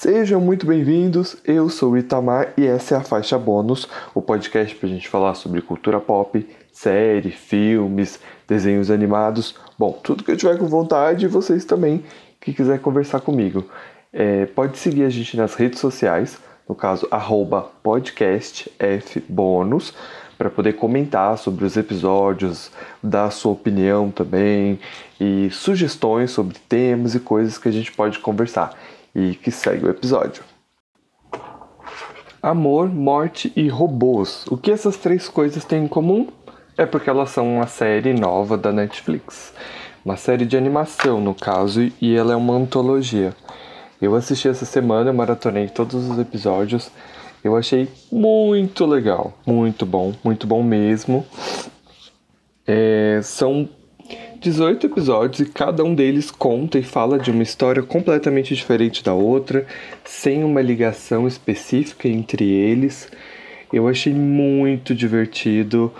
Sejam muito bem-vindos, eu sou o Itamar e essa é a Faixa Bônus, o podcast para a gente falar sobre cultura pop, série, filmes, desenhos animados, bom, tudo que eu tiver com vontade e vocês também que quiser conversar comigo. É, pode seguir a gente nas redes sociais, no caso, arroba podcastfbônus, para poder comentar sobre os episódios, dar sua opinião também e sugestões sobre temas e coisas que a gente pode conversar. E que segue o episódio. Amor, morte e robôs. O que essas três coisas têm em comum? É porque elas são uma série nova da Netflix. Uma série de animação, no caso, e ela é uma antologia. Eu assisti essa semana, maratonei todos os episódios eu achei muito legal, muito bom, muito bom mesmo. É, são 18 episódios e cada um deles conta e fala de uma história completamente diferente da outra, sem uma ligação específica entre eles. Eu achei muito divertido.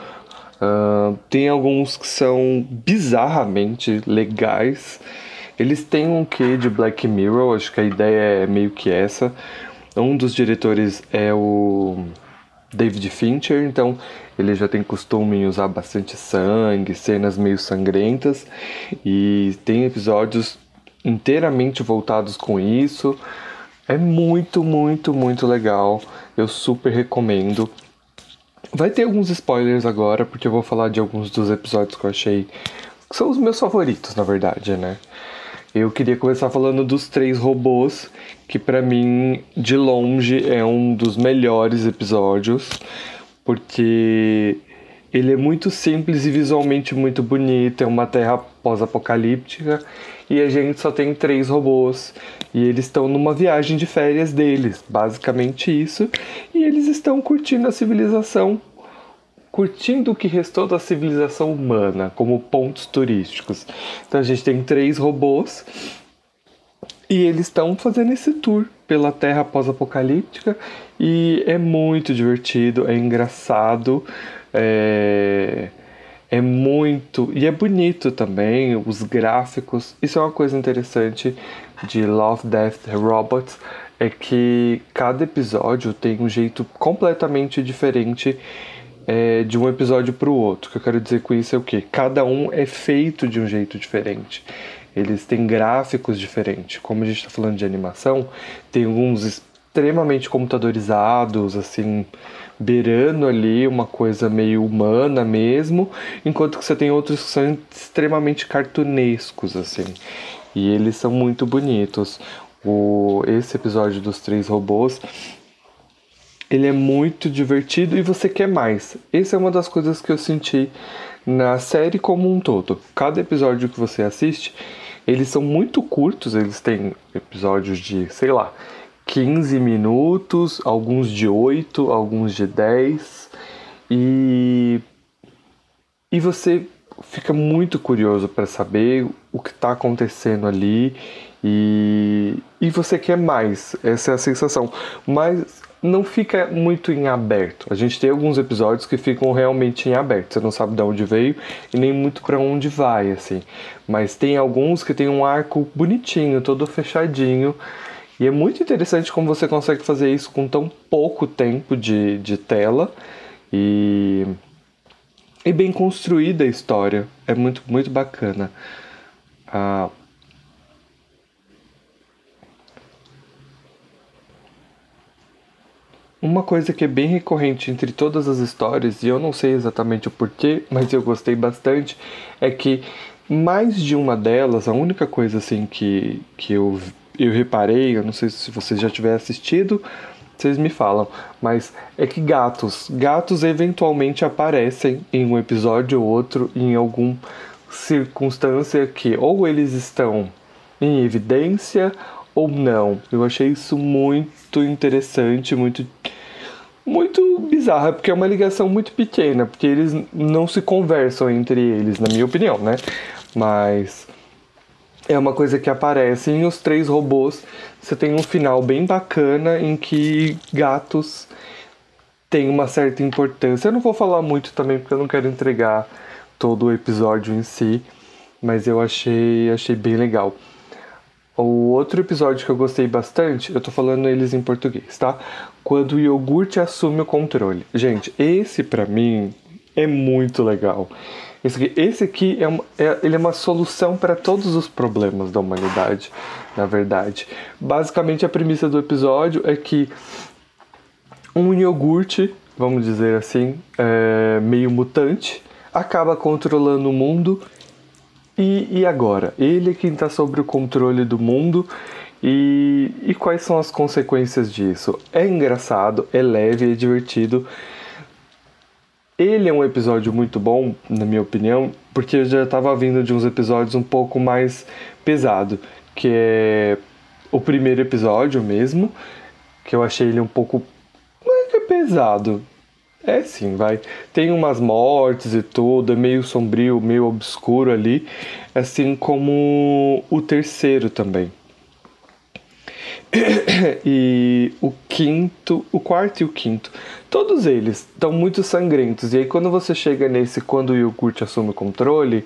Uh, tem alguns que são bizarramente legais. Eles têm um quê de Black Mirror, acho que a ideia é meio que essa, um dos diretores é o David Fincher, então ele já tem costume em usar bastante sangue, cenas meio sangrentas e tem episódios inteiramente voltados com isso. É muito, muito, muito legal. Eu super recomendo. Vai ter alguns spoilers agora, porque eu vou falar de alguns dos episódios que eu achei que são os meus favoritos, na verdade, né? Eu queria começar falando dos três robôs, que para mim, de longe, é um dos melhores episódios, porque ele é muito simples e visualmente muito bonito, é uma terra pós-apocalíptica e a gente só tem três robôs e eles estão numa viagem de férias deles, basicamente isso, e eles estão curtindo a civilização curtindo o que restou da civilização humana como pontos turísticos. Então a gente tem três robôs e eles estão fazendo esse tour pela Terra pós-apocalíptica e é muito divertido, é engraçado, é, é muito e é bonito também os gráficos. Isso é uma coisa interessante de Love, Death, Robots é que cada episódio tem um jeito completamente diferente é, de um episódio para o outro. O que eu quero dizer com isso é o que? Cada um é feito de um jeito diferente. Eles têm gráficos diferentes. Como a gente está falando de animação, tem alguns extremamente computadorizados, assim, beirando ali uma coisa meio humana mesmo, enquanto que você tem outros que são extremamente cartunescos, assim. E eles são muito bonitos. O, esse episódio dos três robôs ele é muito divertido e você quer mais. Essa é uma das coisas que eu senti na série como um todo. Cada episódio que você assiste, eles são muito curtos, eles têm episódios de, sei lá, 15 minutos, alguns de 8, alguns de 10. E e você fica muito curioso para saber o que está acontecendo ali e, e você quer mais, essa é a sensação. Mas não fica muito em aberto. A gente tem alguns episódios que ficam realmente em aberto. Você não sabe de onde veio e nem muito para onde vai, assim. Mas tem alguns que tem um arco bonitinho, todo fechadinho. E é muito interessante como você consegue fazer isso com tão pouco tempo de, de tela. E, e bem construída a história. É muito, muito bacana. Ah, Uma coisa que é bem recorrente entre todas as histórias, e eu não sei exatamente o porquê, mas eu gostei bastante, é que mais de uma delas, a única coisa assim que, que eu, eu reparei, eu não sei se vocês já tiverem assistido, vocês me falam, mas é que gatos, gatos eventualmente aparecem em um episódio ou outro, em alguma circunstância que ou eles estão em evidência ou não. Eu achei isso muito interessante, muito muito bizarra, porque é uma ligação muito pequena, porque eles não se conversam entre eles, na minha opinião, né? Mas é uma coisa que aparece em os três robôs. Você tem um final bem bacana em que gatos têm uma certa importância. Eu não vou falar muito também porque eu não quero entregar todo o episódio em si, mas eu achei achei bem legal. O outro episódio que eu gostei bastante, eu tô falando eles em português, tá? Quando o iogurte assume o controle. Gente, esse para mim é muito legal. Esse aqui, esse aqui é, uma, é, ele é uma solução para todos os problemas da humanidade, na verdade. Basicamente, a premissa do episódio é que um iogurte, vamos dizer assim, é, meio mutante, acaba controlando o mundo e, e agora? Ele é quem está sobre o controle do mundo e, e quais são as consequências disso? É engraçado, é leve, é divertido. Ele é um episódio muito bom, na minha opinião, porque eu já estava vindo de uns episódios um pouco mais pesado, que é o primeiro episódio mesmo, que eu achei ele um pouco é que é pesado, é sim, vai. Tem umas mortes e tudo, é meio sombrio, meio obscuro ali, assim como o terceiro também. e o quinto, o quarto e o quinto, todos eles estão muito sangrentos. E aí quando você chega nesse quando o iogurte assume o controle,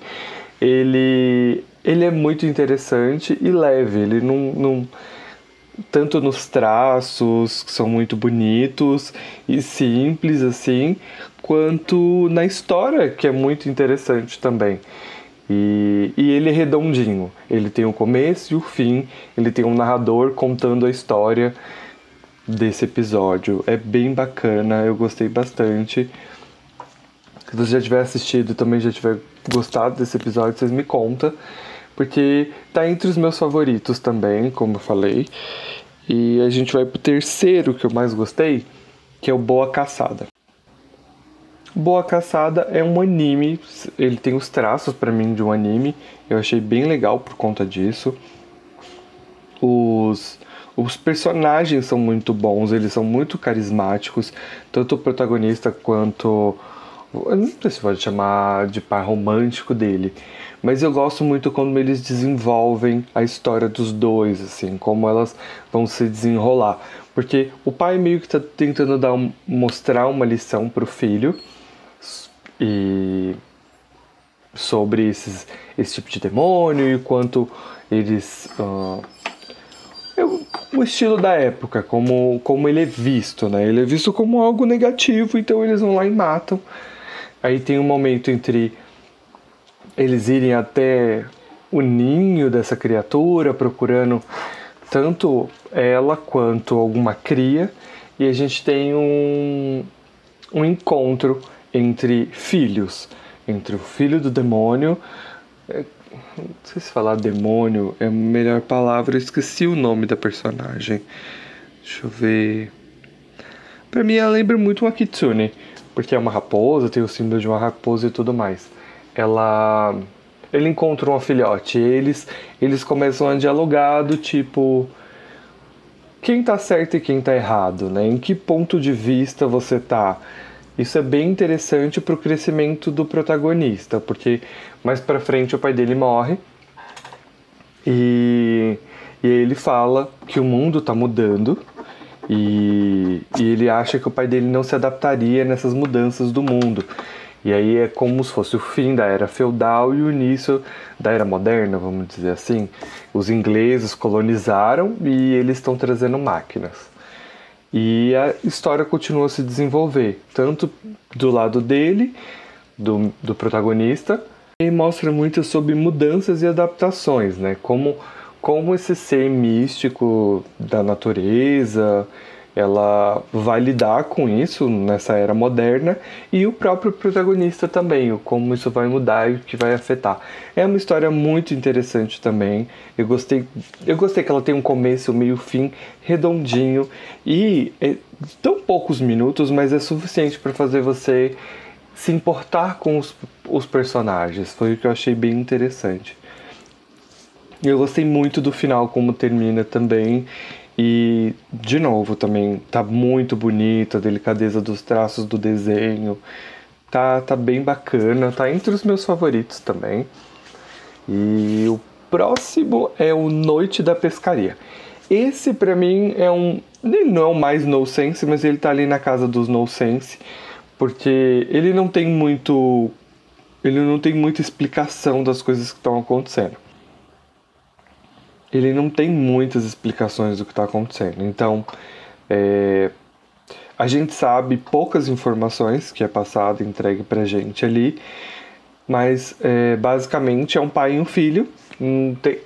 ele ele é muito interessante e leve, ele não, não tanto nos traços, que são muito bonitos e simples assim, quanto na história, que é muito interessante também. E, e ele é redondinho, ele tem o começo e o fim, ele tem um narrador contando a história desse episódio. É bem bacana, eu gostei bastante. Se você já tiver assistido e também já tiver gostado desse episódio, vocês me contam porque tá entre os meus favoritos também, como eu falei. E a gente vai pro terceiro que eu mais gostei, que é o Boa Caçada. Boa Caçada é um anime, ele tem os traços para mim de um anime, eu achei bem legal por conta disso. Os, os personagens são muito bons, eles são muito carismáticos, tanto o protagonista quanto. Não sei se pode chamar de par romântico dele, mas eu gosto muito quando eles desenvolvem a história dos dois, assim, como elas vão se desenrolar. Porque o pai meio que está tentando dar um, mostrar uma lição pro filho e sobre esses, esse tipo de demônio e quanto eles uh, o estilo da época, como, como ele é visto, né? Ele é visto como algo negativo, então eles vão lá e matam. Aí tem um momento entre eles irem até o ninho dessa criatura, procurando tanto ela quanto alguma cria, e a gente tem um, um encontro entre filhos, entre o filho do demônio. É, não sei se falar demônio é a melhor palavra, eu esqueci o nome da personagem. Deixa eu ver. Pra mim ela lembra muito uma Kitsune, porque é uma raposa, tem o símbolo de uma raposa e tudo mais ela ele encontra um filhote, eles eles começam a dialogar do tipo quem tá certo e quem tá errado, né? Em que ponto de vista você tá? Isso é bem interessante para o crescimento do protagonista, porque mais para frente o pai dele morre e, e ele fala que o mundo está mudando e, e ele acha que o pai dele não se adaptaria nessas mudanças do mundo. E aí é como se fosse o fim da era feudal e o início da era moderna, vamos dizer assim. Os ingleses colonizaram e eles estão trazendo máquinas. E a história continua a se desenvolver, tanto do lado dele, do, do protagonista, e mostra muito sobre mudanças e adaptações, né? Como, como esse ser místico da natureza ela vai lidar com isso nessa era moderna e o próprio protagonista também, o como isso vai mudar e o que vai afetar. É uma história muito interessante também. Eu gostei, eu gostei que ela tem um começo, meio fim redondinho e é tão poucos minutos, mas é suficiente para fazer você se importar com os, os personagens. Foi o que eu achei bem interessante. Eu gostei muito do final, como termina também. E, de novo, também tá muito bonito a delicadeza dos traços do desenho. Tá, tá bem bacana, tá entre os meus favoritos também. E o próximo é o Noite da Pescaria. Esse para mim é um. Ele não é o mais no sense, mas ele tá ali na casa dos no sense, porque ele não tem muito. Ele não tem muita explicação das coisas que estão acontecendo. Ele não tem muitas explicações do que está acontecendo. Então, é, a gente sabe poucas informações que é passado, entregue pra gente ali, mas é, basicamente é um pai e um filho.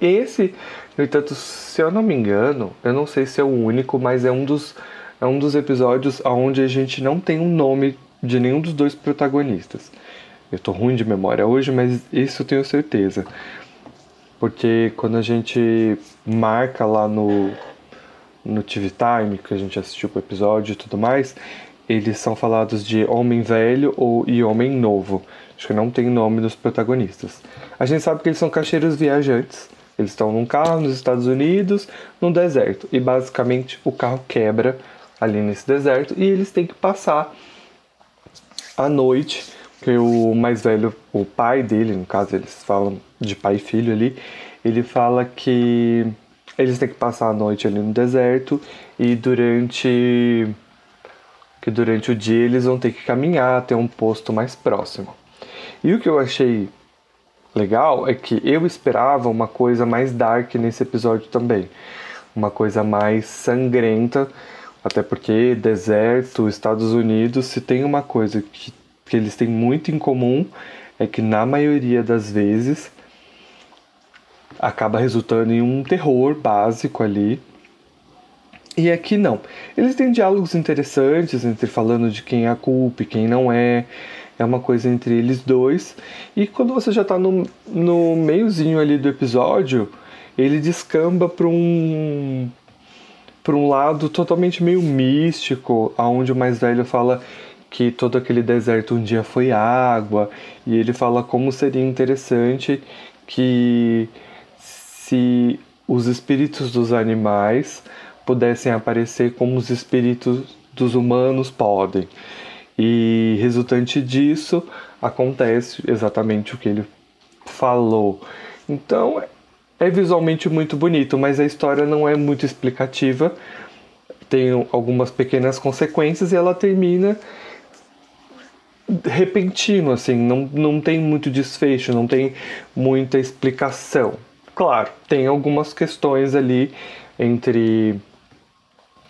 Esse, no entanto, se eu não me engano, eu não sei se é o único, mas é um dos, é um dos episódios onde a gente não tem um nome de nenhum dos dois protagonistas. Eu tô ruim de memória hoje, mas isso eu tenho certeza. Porque quando a gente marca lá no, no TV Time, que a gente assistiu o episódio e tudo mais, eles são falados de homem velho ou e homem novo. Acho que não tem nome dos protagonistas. A gente sabe que eles são cacheiros viajantes. Eles estão num carro nos Estados Unidos, num deserto. E basicamente o carro quebra ali nesse deserto e eles têm que passar a noite. Que o mais velho, o pai dele, no caso eles falam de pai e filho ali, ele fala que eles têm que passar a noite ali no deserto e durante que durante o dia eles vão ter que caminhar até um posto mais próximo. E o que eu achei legal é que eu esperava uma coisa mais dark nesse episódio também. Uma coisa mais sangrenta, até porque deserto, Estados Unidos, se tem uma coisa que, que eles têm muito em comum, é que na maioria das vezes acaba resultando em um terror básico ali. E aqui não. Eles têm diálogos interessantes entre falando de quem é a culpa e quem não é. É uma coisa entre eles dois. E quando você já está no, no meiozinho ali do episódio, ele descamba para um para um lado totalmente meio místico, aonde o mais velho fala que todo aquele deserto um dia foi água, e ele fala como seria interessante que se os espíritos dos animais pudessem aparecer como os espíritos dos humanos podem. E resultante disso acontece exatamente o que ele falou. Então é visualmente muito bonito, mas a história não é muito explicativa. Tem algumas pequenas consequências e ela termina repentino, assim, não, não tem muito desfecho, não tem muita explicação. Claro, tem algumas questões ali entre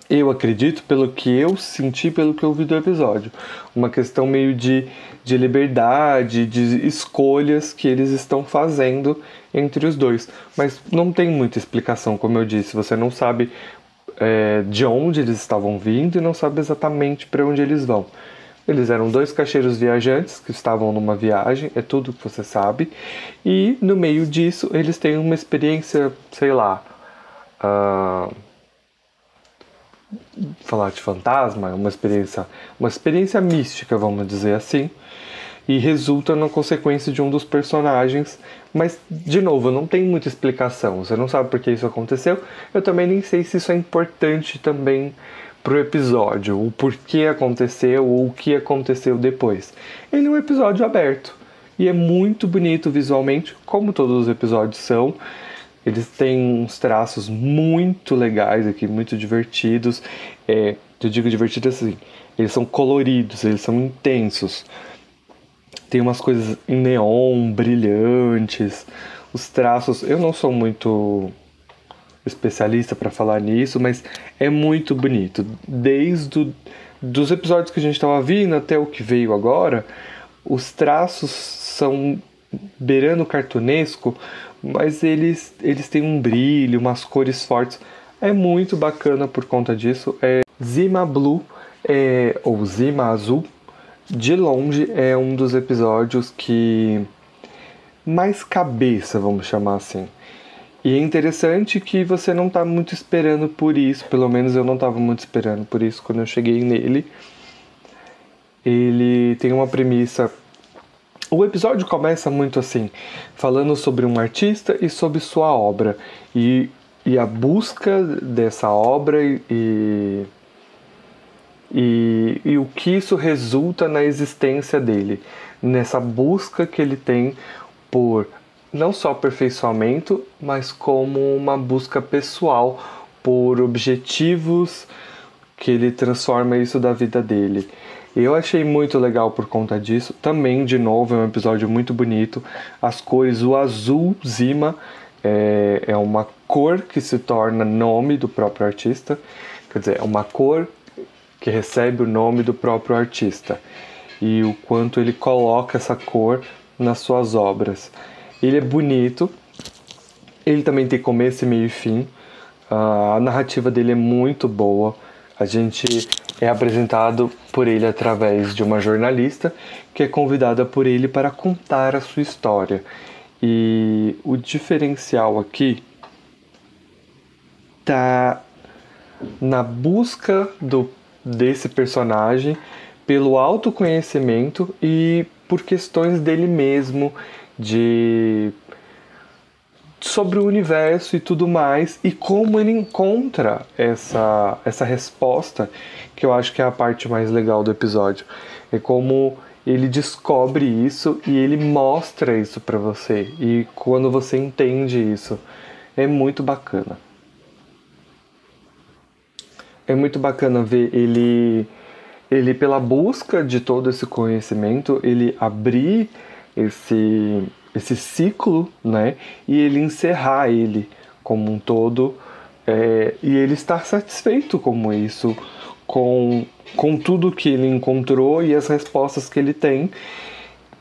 eu acredito, pelo que eu senti, pelo que eu vi do episódio. Uma questão meio de, de liberdade, de escolhas que eles estão fazendo entre os dois. Mas não tem muita explicação, como eu disse. Você não sabe é, de onde eles estavam vindo e não sabe exatamente para onde eles vão. Eles eram dois cacheiros viajantes que estavam numa viagem, é tudo que você sabe. E no meio disso, eles têm uma experiência, sei lá. Uh, falar de fantasma, uma experiência, uma experiência mística, vamos dizer assim, e resulta na consequência de um dos personagens, mas de novo, não tem muita explicação. Você não sabe por que isso aconteceu. Eu também nem sei se isso é importante também pro episódio, o porquê aconteceu ou o que aconteceu depois. Ele é um episódio aberto e é muito bonito visualmente, como todos os episódios são. Eles têm uns traços muito legais aqui, muito divertidos. É, eu digo divertidos assim, eles são coloridos, eles são intensos. Tem umas coisas em neon, brilhantes. Os traços, eu não sou muito especialista para falar nisso, mas é muito bonito. Desde o, dos episódios que a gente estava vindo até o que veio agora, os traços são beirando cartunesco, mas eles, eles têm um brilho, umas cores fortes. É muito bacana por conta disso. É Zima Blue, é, ou Zima Azul, de longe é um dos episódios que mais cabeça, vamos chamar assim. E é interessante que você não está muito esperando por isso, pelo menos eu não estava muito esperando por isso quando eu cheguei nele. Ele tem uma premissa. O episódio começa muito assim, falando sobre um artista e sobre sua obra. E, e a busca dessa obra e, e, e o que isso resulta na existência dele. Nessa busca que ele tem por não só aperfeiçoamento, mas como uma busca pessoal por objetivos que ele transforma isso da vida dele. Eu achei muito legal por conta disso. Também, de novo, é um episódio muito bonito. As cores, o azul Zima é, é uma cor que se torna nome do próprio artista, quer dizer, é uma cor que recebe o nome do próprio artista e o quanto ele coloca essa cor nas suas obras. Ele é bonito, ele também tem começo, meio e fim. a narrativa dele é muito boa. A gente é apresentado por ele através de uma jornalista que é convidada por ele para contar a sua história. E o diferencial aqui tá na busca do, desse personagem pelo autoconhecimento e por questões dele mesmo, de sobre o universo e tudo mais e como ele encontra essa essa resposta que eu acho que é a parte mais legal do episódio. É como ele descobre isso e ele mostra isso para você. E quando você entende isso é muito bacana. É muito bacana ver ele ele pela busca de todo esse conhecimento ele abrir esse esse ciclo, né? E ele encerrar ele como um todo é, e ele estar satisfeito como isso, com, com tudo que ele encontrou e as respostas que ele tem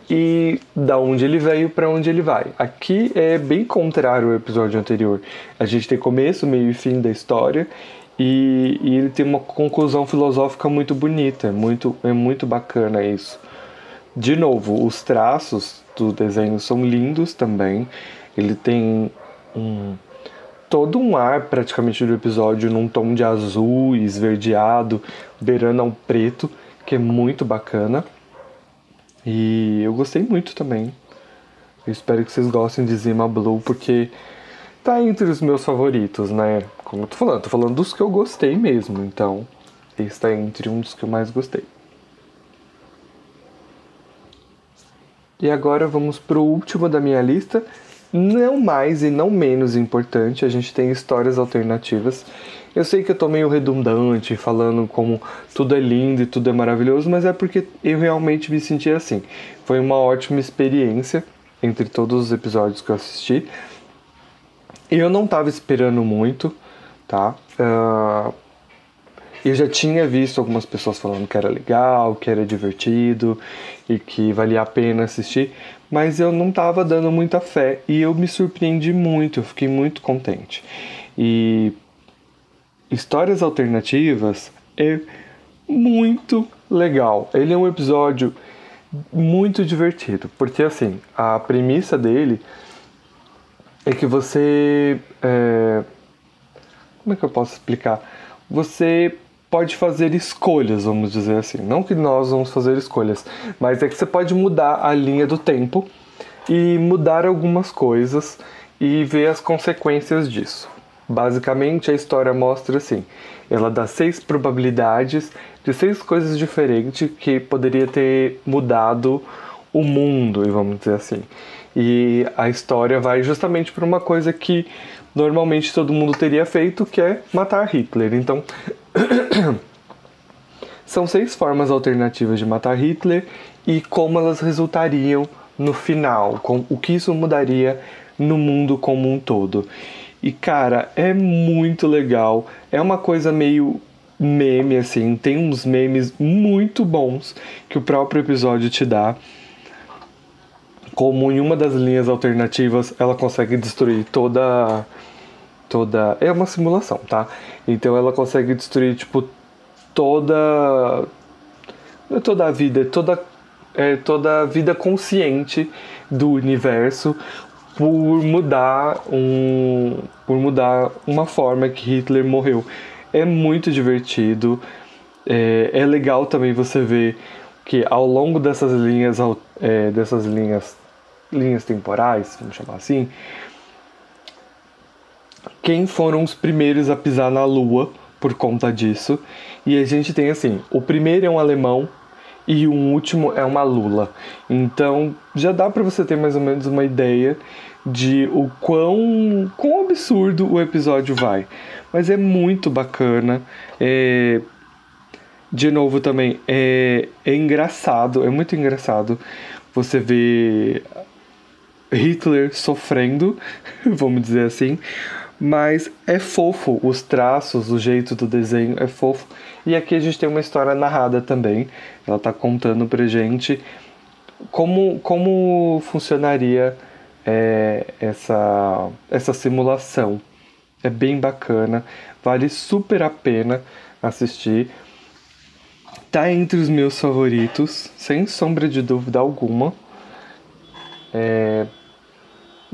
e da onde ele veio para onde ele vai. Aqui é bem contrário ao episódio anterior. A gente tem começo, meio e fim da história e, e ele tem uma conclusão filosófica muito bonita, é muito, é muito bacana isso. De novo, os traços do desenho são lindos também. Ele tem um todo um ar praticamente do episódio num tom de azul esverdeado, beirando ao preto, que é muito bacana. E eu gostei muito também. Eu espero que vocês gostem de Zima Blue, porque tá entre os meus favoritos, né? Como eu tô falando, tô falando dos que eu gostei mesmo, então esse tá entre um dos que eu mais gostei. E agora vamos para o último da minha lista. Não mais e não menos importante, a gente tem histórias alternativas. Eu sei que eu tô meio redundante falando como tudo é lindo e tudo é maravilhoso, mas é porque eu realmente me senti assim. Foi uma ótima experiência entre todos os episódios que eu assisti. Eu não tava esperando muito, tá? Uh, eu já tinha visto algumas pessoas falando que era legal, que era divertido e que valia a pena assistir, mas eu não estava dando muita fé e eu me surpreendi muito, eu fiquei muito contente. E histórias alternativas é muito legal. Ele é um episódio muito divertido, porque assim, a premissa dele é que você. É... Como é que eu posso explicar? Você pode fazer escolhas, vamos dizer assim. Não que nós vamos fazer escolhas, mas é que você pode mudar a linha do tempo e mudar algumas coisas e ver as consequências disso. Basicamente, a história mostra assim: ela dá seis probabilidades de seis coisas diferentes que poderia ter mudado o mundo, vamos dizer assim. E a história vai justamente para uma coisa que normalmente todo mundo teria feito, que é matar Hitler. Então, são seis formas alternativas de matar Hitler e como elas resultariam no final, com o que isso mudaria no mundo como um todo. E cara, é muito legal. É uma coisa meio meme assim, tem uns memes muito bons que o próprio episódio te dá. Como em uma das linhas alternativas ela consegue destruir toda toda. É uma simulação, tá? Então ela consegue destruir, tipo, toda. É toda a vida, é toda, é toda a vida consciente do universo por mudar um. por mudar uma forma que Hitler morreu. É muito divertido. É, é legal também você ver que ao longo dessas linhas, é, dessas linhas, linhas temporais, vamos chamar assim, quem foram os primeiros a pisar na Lua por conta disso. E a gente tem assim: o primeiro é um alemão e o último é uma Lula. Então já dá para você ter mais ou menos uma ideia de o quão, quão absurdo o episódio vai. Mas é muito bacana. É, de novo também, é, é engraçado, é muito engraçado você ver Hitler sofrendo, vamos dizer assim, mas é fofo os traços, o jeito do desenho é fofo. E aqui a gente tem uma história narrada também. Ela está contando pra gente como, como funcionaria é, essa, essa simulação. É bem bacana, vale super a pena assistir. Tá entre os meus favoritos, sem sombra de dúvida alguma. É...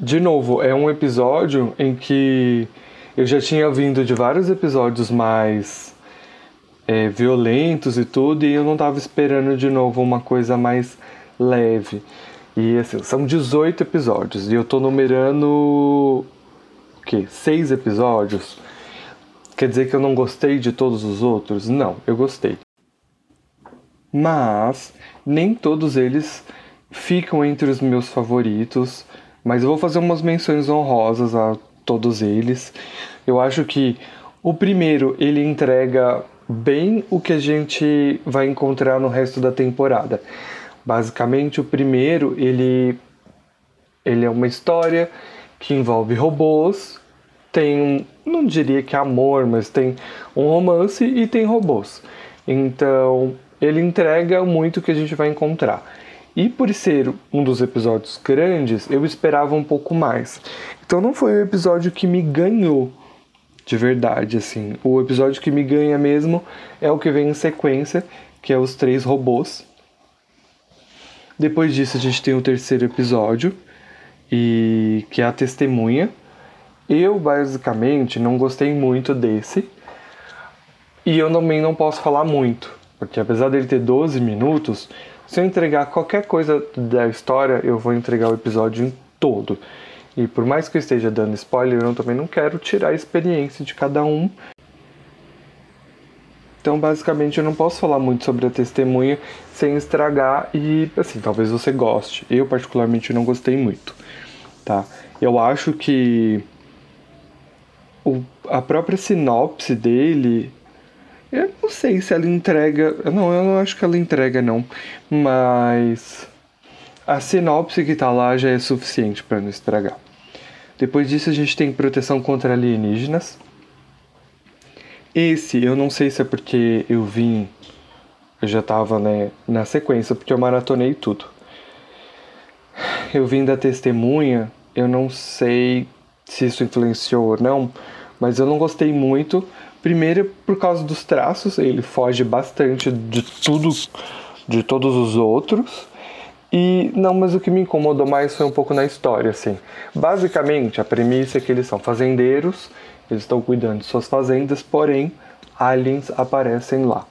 De novo, é um episódio em que eu já tinha vindo de vários episódios mais é, violentos e tudo, e eu não tava esperando de novo uma coisa mais leve. E assim, são 18 episódios, e eu tô numerando. o quê? Seis episódios? Quer dizer que eu não gostei de todos os outros? Não, eu gostei. Mas nem todos eles ficam entre os meus favoritos, mas eu vou fazer umas menções honrosas a todos eles. Eu acho que o primeiro ele entrega bem o que a gente vai encontrar no resto da temporada. Basicamente, o primeiro ele ele é uma história que envolve robôs, tem um, não diria que amor, mas tem um romance e tem robôs. Então, ele entrega muito o que a gente vai encontrar. E por ser um dos episódios grandes, eu esperava um pouco mais. Então não foi o episódio que me ganhou de verdade, assim. O episódio que me ganha mesmo é o que vem em sequência, que é os três robôs. Depois disso a gente tem o terceiro episódio, e que é a testemunha. Eu basicamente não gostei muito desse. E eu também não posso falar muito, porque apesar dele ter 12 minutos, se eu entregar qualquer coisa da história, eu vou entregar o episódio em todo. E por mais que eu esteja dando spoiler, eu também não quero tirar a experiência de cada um. Então, basicamente, eu não posso falar muito sobre a testemunha sem estragar e, assim, talvez você goste. Eu, particularmente, não gostei muito, tá? Eu acho que o, a própria sinopse dele eu não sei se ela entrega. Não, eu não acho que ela entrega, não. Mas a sinopse que tá lá já é suficiente para não estragar. Depois disso, a gente tem proteção contra alienígenas. Esse, eu não sei se é porque eu vim. Eu já tava né, na sequência, porque eu maratonei tudo. Eu vim da testemunha, eu não sei se isso influenciou ou não, mas eu não gostei muito Primeiro, por causa dos traços, ele foge bastante de tudo, de todos os outros. E não, mas o que me incomodou mais foi um pouco na história, assim. Basicamente, a premissa é que eles são fazendeiros, eles estão cuidando de suas fazendas, porém, aliens aparecem lá.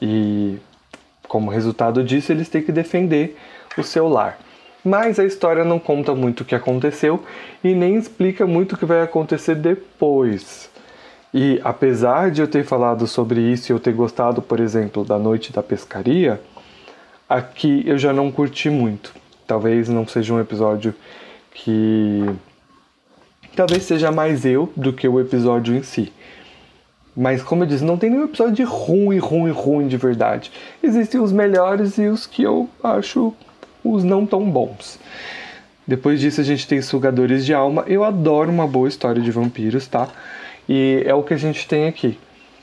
E como resultado disso, eles têm que defender o seu lar. Mas a história não conta muito o que aconteceu e nem explica muito o que vai acontecer depois. E apesar de eu ter falado sobre isso e eu ter gostado, por exemplo, da noite da pescaria, aqui eu já não curti muito. Talvez não seja um episódio que. Talvez seja mais eu do que o episódio em si. Mas como eu disse, não tem nenhum episódio ruim, ruim, ruim de verdade. Existem os melhores e os que eu acho os não tão bons. Depois disso a gente tem Sugadores de Alma. Eu adoro uma boa história de vampiros, tá? E é o que a gente tem aqui.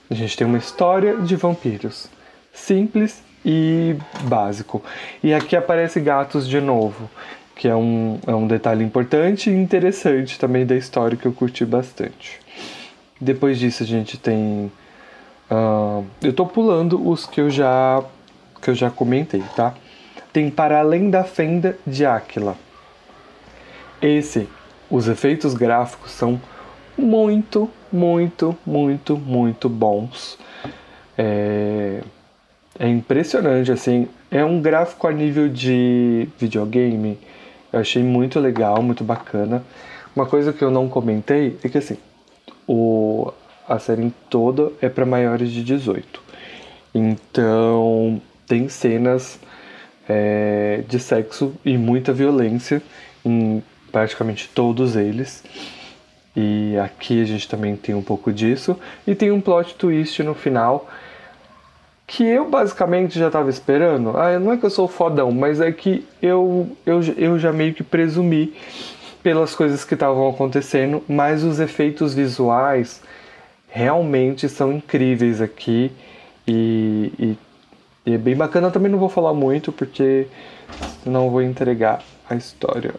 A gente tem uma história de vampiros. Simples e básico. E aqui aparece gatos de novo, que é um, é um detalhe importante e interessante também da história que eu curti bastante. Depois disso a gente tem. Uh, eu tô pulando os que eu já que eu já comentei, tá? Tem Para Além da Fenda de Áquila. Esse, os efeitos gráficos são muito, muito, muito, muito bons. É, é impressionante, assim. É um gráfico a nível de videogame. Eu achei muito legal, muito bacana. Uma coisa que eu não comentei é que assim, o, a série toda é para maiores de 18. Então tem cenas é, de sexo e muita violência em praticamente todos eles. E aqui a gente também tem um pouco disso. E tem um plot twist no final que eu basicamente já estava esperando. Ah, não é que eu sou fodão, mas é que eu, eu, eu já meio que presumi pelas coisas que estavam acontecendo, mas os efeitos visuais realmente são incríveis aqui e, e, e é bem bacana. Também não vou falar muito porque não vou entregar a história.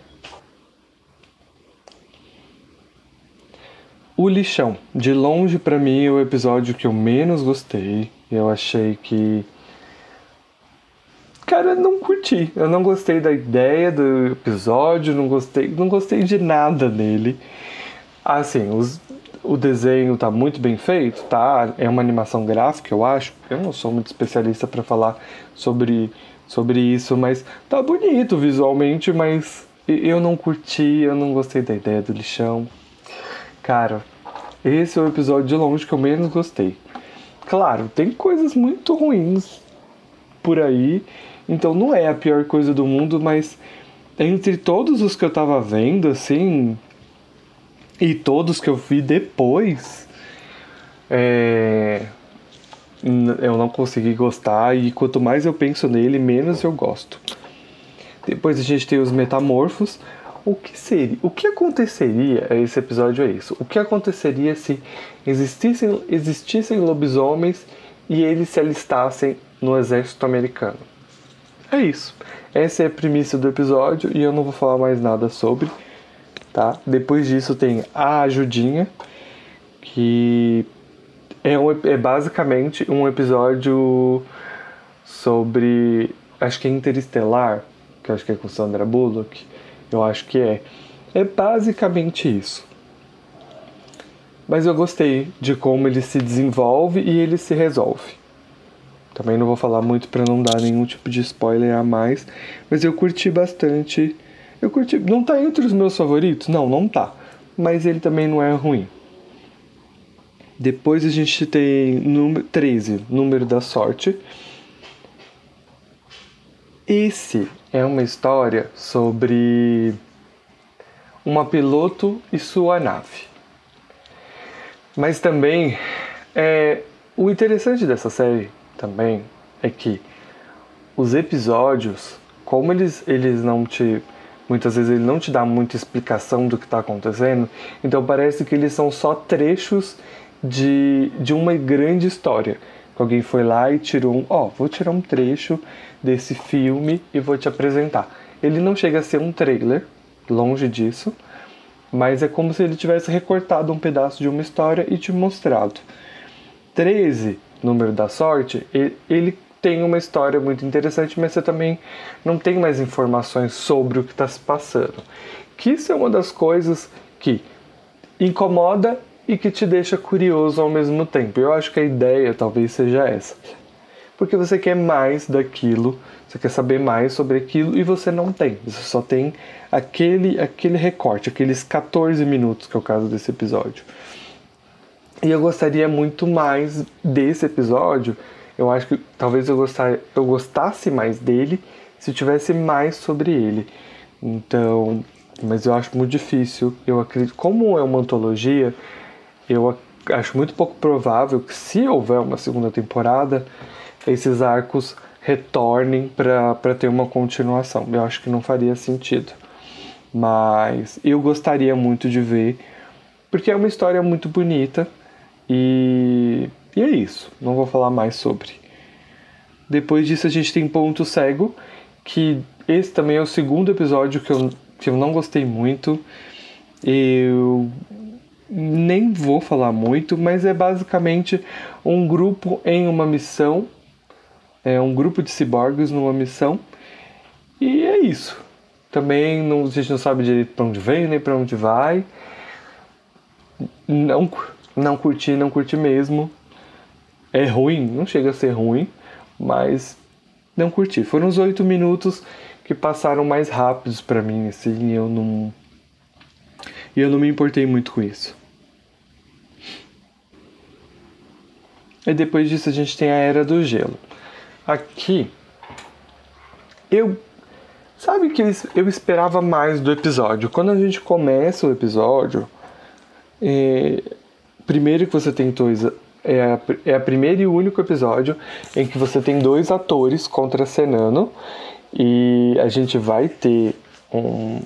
O lixão, de longe para mim é o episódio que eu menos gostei. Eu achei que cara, não curti. Eu não gostei da ideia do episódio, não gostei, não gostei de nada nele. Assim, os, o desenho tá muito bem feito, tá? É uma animação gráfica, eu acho. Eu não sou muito especialista para falar sobre, sobre isso, mas tá bonito visualmente, mas eu não curti, eu não gostei da ideia do lixão. Cara, esse é o episódio de longe que eu menos gostei. Claro, tem coisas muito ruins por aí então não é a pior coisa do mundo, mas entre todos os que eu tava vendo, assim, e todos que eu vi depois, é... eu não consegui gostar e quanto mais eu penso nele, menos eu gosto. Depois a gente tem os metamorfos. O que seria? O que aconteceria? Esse episódio é isso. O que aconteceria se existissem, existissem lobisomens e eles se alistassem no exército americano? É isso. Essa é a premissa do episódio e eu não vou falar mais nada sobre, tá? Depois disso tem a ajudinha, que é, um, é basicamente um episódio sobre. Acho que é Interestelar, que acho que é com Sandra Bullock. Eu acho que é. É basicamente isso. Mas eu gostei de como ele se desenvolve e ele se resolve. Também não vou falar muito para não dar nenhum tipo de spoiler a mais, mas eu curti bastante. Eu curti, não tá entre os meus favoritos? Não, não tá. Mas ele também não é ruim. Depois a gente tem número 13, número da sorte. Esse é uma história sobre uma piloto e sua nave. Mas também é o interessante dessa série também é que os episódios, como eles, eles não te. Muitas vezes ele não te dá muita explicação do que está acontecendo, então parece que eles são só trechos de, de uma grande história. Que alguém foi lá e tirou um. Ó, oh, vou tirar um trecho desse filme e vou te apresentar. Ele não chega a ser um trailer, longe disso, mas é como se ele tivesse recortado um pedaço de uma história e te mostrado. 13 número da sorte, ele tem uma história muito interessante, mas você também não tem mais informações sobre o que está se passando. Que isso é uma das coisas que incomoda e que te deixa curioso ao mesmo tempo. Eu acho que a ideia talvez seja essa. Porque você quer mais daquilo, você quer saber mais sobre aquilo e você não tem. Você só tem aquele, aquele recorte, aqueles 14 minutos, que é o caso desse episódio. E eu gostaria muito mais desse episódio. Eu acho que talvez eu, gostar, eu gostasse mais dele se tivesse mais sobre ele. Então, mas eu acho muito difícil. Eu acredito, como é uma antologia, eu acho muito pouco provável que se houver uma segunda temporada, esses arcos retornem para ter uma continuação. Eu acho que não faria sentido. Mas eu gostaria muito de ver, porque é uma história muito bonita e, e é isso, não vou falar mais sobre. Depois disso a gente tem Ponto Cego, que esse também é o segundo episódio que eu, que eu não gostei muito. Eu nem vou falar muito, mas é basicamente um grupo em uma missão, é um grupo de ciborgues numa missão, e é isso. Também não, a gente não sabe direito para onde vem nem para onde vai. Não, não curti, não curti mesmo. É ruim, não chega a ser ruim, mas não curti. Foram os oito minutos que passaram mais rápidos para mim, assim, eu não. E eu não me importei muito com isso. E depois disso a gente tem a Era do Gelo. Aqui, eu. Sabe que eu esperava mais do episódio. Quando a gente começa o episódio, é, primeiro que você tem dois. É é a primeiro e único episódio em que você tem dois atores contracenando e a gente vai ter um,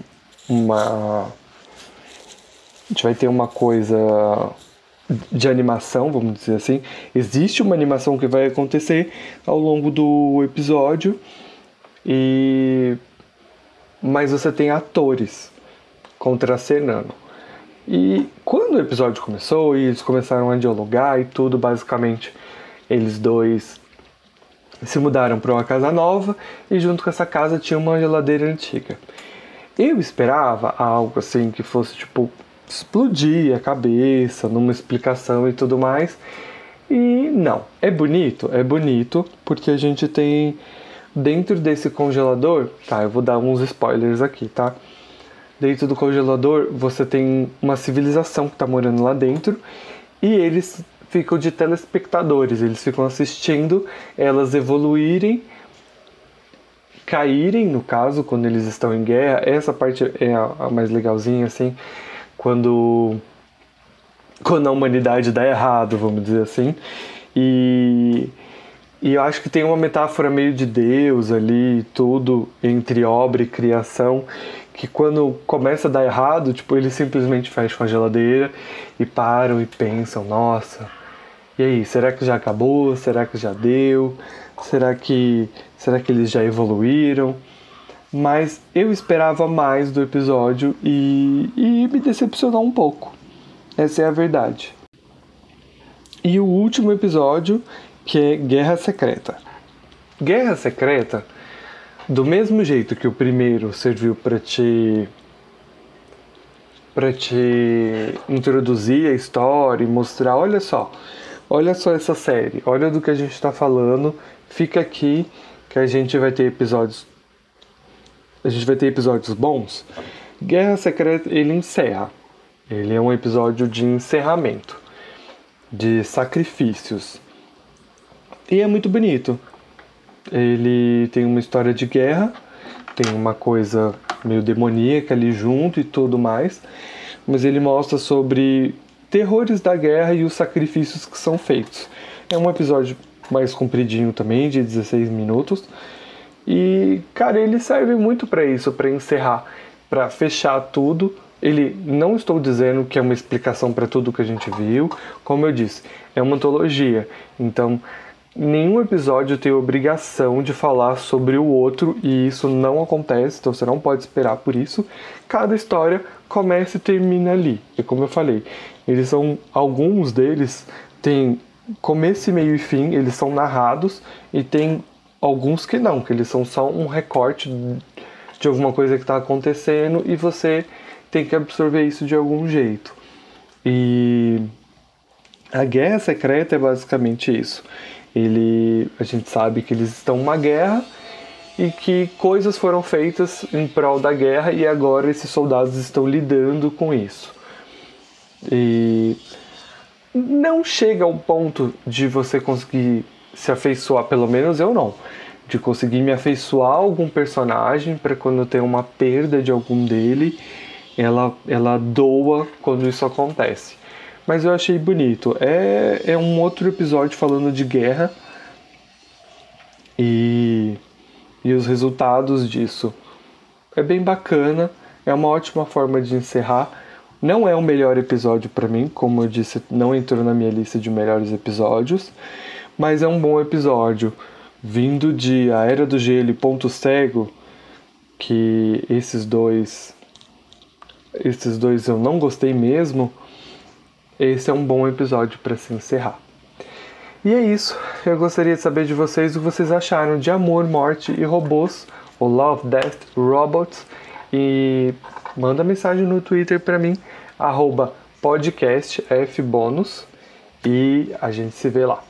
uma, A gente vai ter uma coisa de animação, vamos dizer assim. Existe uma animação que vai acontecer ao longo do episódio e mas você tem atores contracenando. E quando o episódio começou e eles começaram a dialogar e tudo, basicamente eles dois se mudaram para uma casa nova e junto com essa casa tinha uma geladeira antiga. Eu esperava algo assim que fosse tipo explodir a cabeça numa explicação e tudo mais. E não, é bonito, é bonito porque a gente tem dentro desse congelador, tá? Eu vou dar uns spoilers aqui, tá? Dentro do congelador você tem uma civilização que está morando lá dentro e eles ficam de telespectadores, eles ficam assistindo elas evoluírem, caírem, no caso, quando eles estão em guerra. Essa parte é a, mais legalzinha, assim, quando, quando a humanidade dá errado, vamos dizer assim. E, e eu acho que tem uma metáfora meio de Deus ali, tudo entre obra e criação que quando começa a dar errado, tipo, eles simplesmente fecham a geladeira e param e pensam, nossa, e aí, será que já acabou? Será que já deu? Será que será que eles já evoluíram? Mas eu esperava mais do episódio e, e me decepcionou um pouco. Essa é a verdade. E o último episódio, que é Guerra Secreta. Guerra Secreta, do mesmo jeito que o primeiro serviu para te para te introduzir a história e mostrar, olha só, olha só essa série, olha do que a gente está falando, fica aqui que a gente vai ter episódios. A gente vai ter episódios bons. Guerra Secreta ele encerra. Ele é um episódio de encerramento, de sacrifícios. E é muito bonito. Ele tem uma história de guerra, tem uma coisa meio demoníaca ali junto e tudo mais, mas ele mostra sobre terrores da guerra e os sacrifícios que são feitos. É um episódio mais compridinho também, de 16 minutos. E, cara, ele serve muito para isso, para encerrar, para fechar tudo. Ele não estou dizendo que é uma explicação para tudo que a gente viu, como eu disse, é uma antologia. Então, nenhum episódio tem obrigação de falar sobre o outro e isso não acontece, então você não pode esperar por isso. Cada história começa e termina ali. E como eu falei, eles são alguns deles têm começo, meio e fim, eles são narrados e tem alguns que não, que eles são só um recorte de alguma coisa que está acontecendo e você tem que absorver isso de algum jeito. E a Guerra Secreta é basicamente isso. Ele, a gente sabe que eles estão numa guerra e que coisas foram feitas em prol da guerra e agora esses soldados estão lidando com isso. E não chega ao ponto de você conseguir se afeiçoar, pelo menos eu não, de conseguir me afeiçoar a algum personagem para quando tem uma perda de algum dele, ela, ela doa quando isso acontece. Mas eu achei bonito. É, é um outro episódio falando de guerra e, e os resultados disso. É bem bacana, é uma ótima forma de encerrar não é o melhor episódio para mim, como eu disse, não entrou na minha lista de melhores episódios, mas é um bom episódio. Vindo de A Era do Gelo e Ponto Cego, que esses dois esses dois eu não gostei mesmo, esse é um bom episódio para se encerrar. E é isso. Eu gostaria de saber de vocês o que vocês acharam de Amor, Morte e Robôs, ou Love, Death, Robots. E manda mensagem no Twitter para mim, arroba podcastfbônus e a gente se vê lá.